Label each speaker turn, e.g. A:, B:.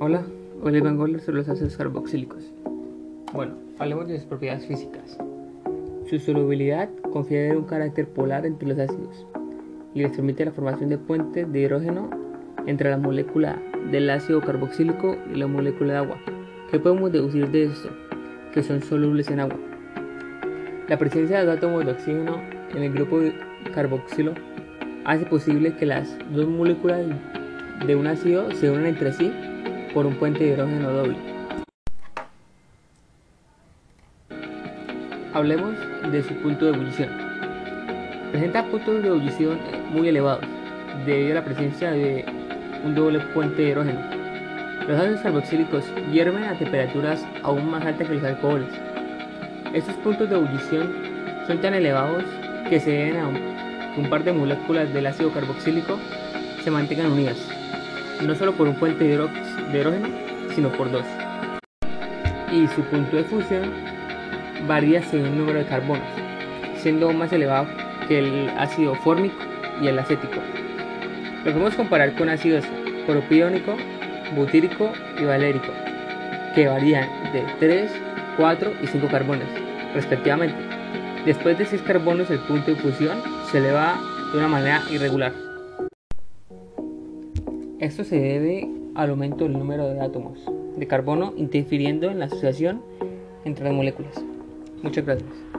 A: Hola, hoy les sobre los ácidos carboxílicos. Bueno, hablemos de sus propiedades físicas. Su solubilidad confiere un carácter polar entre los ácidos y les permite la formación de puentes de hidrógeno entre la molécula del ácido carboxílico y la molécula de agua. ¿Qué podemos deducir de esto? Que son solubles en agua. La presencia de dos átomos de oxígeno en el grupo carboxilo hace posible que las dos moléculas de un ácido se unan entre sí por un puente de hidrógeno doble. Hablemos de su punto de ebullición. Presenta puntos de ebullición muy elevados debido a la presencia de un doble puente de hidrógeno. Los ácidos carboxílicos hierven a temperaturas aún más altas que los alcoholes. Estos puntos de ebullición son tan elevados que se deben a un par de moléculas del ácido carboxílico se mantengan unidas, no solo por un puente de hidrógeno, sino por dos. Y su punto de fusión varía según el número de carbonos, siendo más elevado que el ácido fórmico y el acético. Lo podemos comparar con ácidos propiónico, butírico y valérico, que varían de 3, 4 y 5 carbones, respectivamente. Después de 6 carbonos el punto de fusión se eleva de una manera irregular. Esto se debe al aumento del número de átomos de carbono interfiriendo en la asociación entre las moléculas. Muchas gracias.